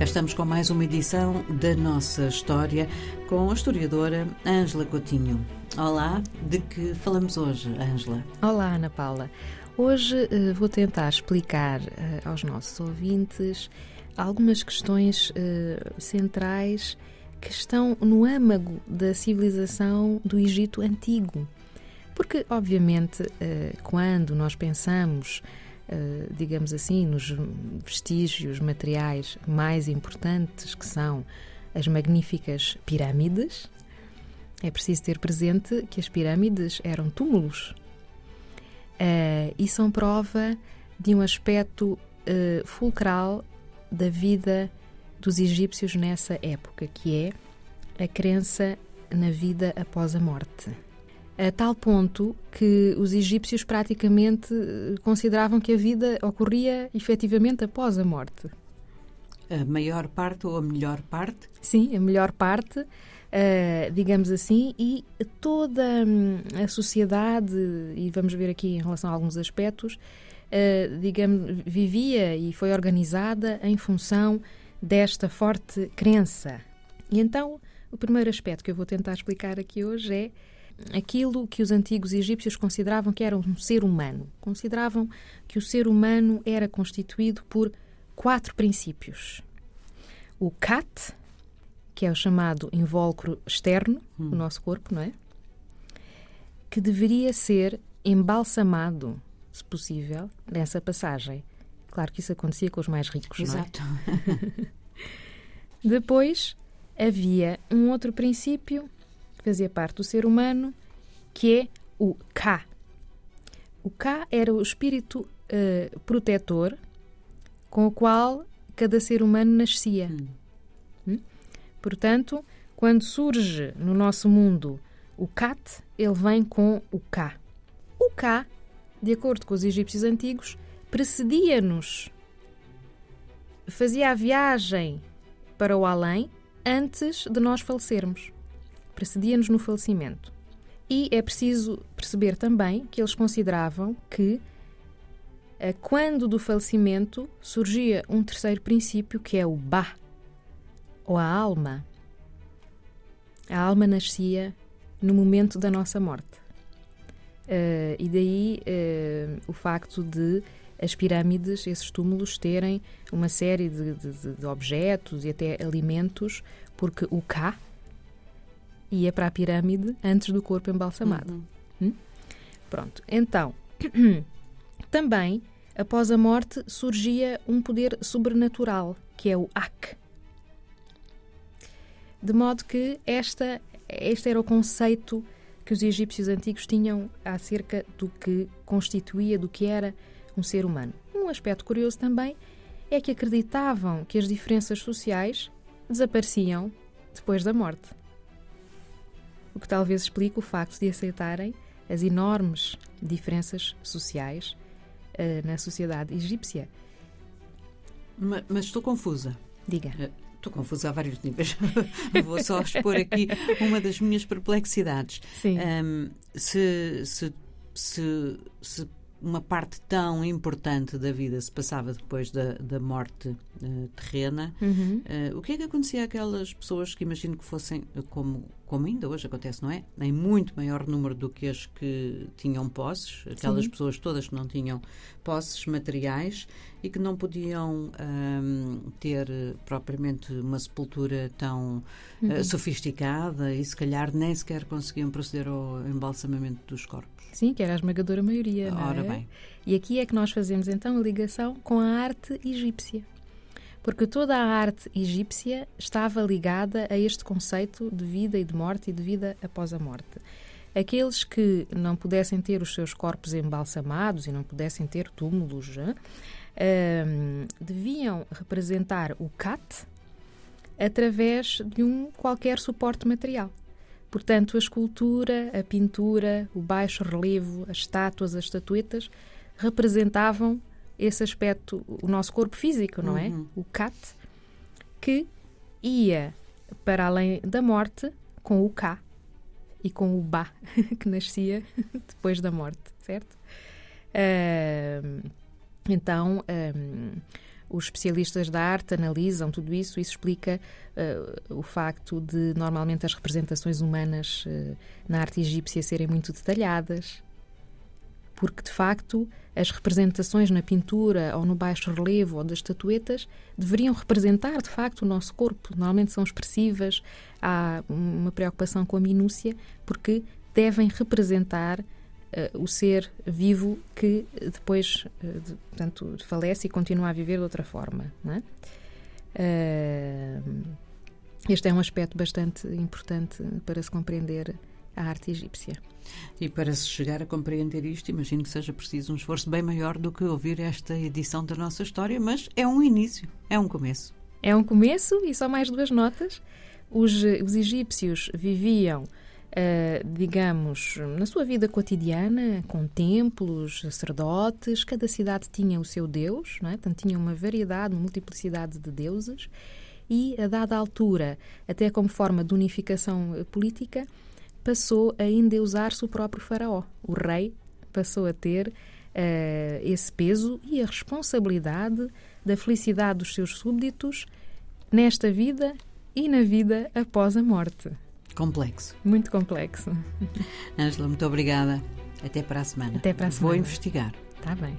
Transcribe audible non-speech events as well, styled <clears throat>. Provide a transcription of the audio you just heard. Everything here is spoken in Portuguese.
Cá estamos com mais uma edição da nossa história com a historiadora Ângela Coutinho. Olá, de que falamos hoje, Ângela? Olá, Ana Paula. Hoje uh, vou tentar explicar uh, aos nossos ouvintes algumas questões uh, centrais que estão no âmago da civilização do Egito Antigo. Porque, obviamente, quando nós pensamos eh, digamos assim, nos vestígios materiais mais importantes, que são as magníficas pirâmides, é preciso ter presente que as pirâmides eram túmulos. Uh, e são prova de um aspecto uh, fulcral da vida dos egípcios nessa época, que é a crença na vida após a morte a tal ponto que os egípcios praticamente eh, consideravam que a vida ocorria efetivamente após a morte. A maior parte ou a melhor parte? Sim, a melhor parte, uh, digamos assim, e toda hum, a sociedade, e vamos ver aqui em relação a alguns aspectos, uh, digamos, vivia e foi organizada em função desta forte crença. E então, o primeiro aspecto que eu vou tentar explicar aqui hoje é aquilo que os antigos egípcios consideravam que era um ser humano. Consideravam que o ser humano era constituído por quatro princípios. O kat, que é o chamado invólucro externo hum. do nosso corpo, não é? Que deveria ser embalsamado, se possível, nessa passagem. Claro que isso acontecia com os mais ricos, Exato. não é? <laughs> Depois havia um outro princípio que fazia parte do ser humano, que é o Ka. O Ka era o espírito uh, protetor com o qual cada ser humano nascia. Hum. Hum? Portanto, quando surge no nosso mundo o Kat, ele vem com o Ka. O Ka, de acordo com os egípcios antigos, precedia-nos, fazia a viagem para o além antes de nós falecermos precedia-nos no falecimento. E é preciso perceber também que eles consideravam que, eh, quando do falecimento, surgia um terceiro princípio que é o Ba, ou a alma. A alma nascia no momento da nossa morte. Uh, e daí uh, o facto de as pirâmides, esses túmulos, terem uma série de, de, de objetos e até alimentos, porque o Ka, ia para a pirâmide antes do corpo embalsamado. Uhum. Hum? Pronto. Então, <clears throat> também, após a morte, surgia um poder sobrenatural, que é o Ak. De modo que esta, este era o conceito que os egípcios antigos tinham acerca do que constituía, do que era um ser humano. Um aspecto curioso também é que acreditavam que as diferenças sociais desapareciam depois da morte o que talvez explique o facto de aceitarem as enormes diferenças sociais uh, na sociedade egípcia. Mas, mas, estou confusa. Diga. Uh, estou confusa a vários níveis. <laughs> Vou só expor aqui uma das minhas perplexidades. Sim. Um, se, se, se, se uma parte tão importante da vida se passava depois da, da morte uh, terrena, uhum. uh, o que é que acontecia àquelas pessoas que imagino que fossem, como, como ainda hoje acontece, não é? Em muito maior número do que as que tinham posses, aquelas Sim. pessoas todas que não tinham posses materiais e que não podiam um, ter propriamente uma sepultura tão eh, uhum. uh, sofisticada e se calhar nem sequer conseguiam proceder ao embalsamamento dos corpos. Sim, que era a esmagadora maioria. Ora é? bem. E aqui é que nós fazemos então a ligação com a arte egípcia. Porque toda a arte egípcia estava ligada a este conceito de vida e de morte e de vida após a morte. Aqueles que não pudessem ter os seus corpos embalsamados e não pudessem ter túmulos, uh, deviam representar o Kat através de um qualquer suporte material. Portanto, a escultura, a pintura, o baixo relevo, as estátuas, as estatuetas representavam esse aspecto, o nosso corpo físico, não é? Uhum. O cat, que ia para além da morte com o K e com o Ba, <laughs> que nascia <laughs> depois da morte, certo? Uh, então, um, os especialistas da arte analisam tudo isso. Isso explica uh, o facto de normalmente as representações humanas uh, na arte egípcia serem muito detalhadas, porque de facto as representações na pintura ou no baixo relevo ou das estatuetas deveriam representar de facto o nosso corpo. Normalmente são expressivas, há uma preocupação com a minúcia, porque devem representar uh, o ser vivo que depois, uh, de, portanto, falece e continua a viver de outra forma. É? Uh, este é um aspecto bastante importante para se compreender a arte egípcia. E para se chegar a compreender isto, imagino que seja preciso um esforço bem maior do que ouvir esta edição da nossa história, mas é um início, é um começo. É um começo e só mais duas notas. Os, os egípcios viviam Uh, digamos, na sua vida cotidiana, com templos, sacerdotes, cada cidade tinha o seu deus, não é? portanto, tinha uma variedade, uma multiplicidade de deuses, e a dada altura, até como forma de unificação política, passou a endeusar-se o próprio faraó. O rei passou a ter uh, esse peso e a responsabilidade da felicidade dos seus súbditos nesta vida e na vida após a morte. Complexo. Muito complexo. Ângela, muito obrigada. Até para a semana. Até para a semana. Vou investigar. Está bem.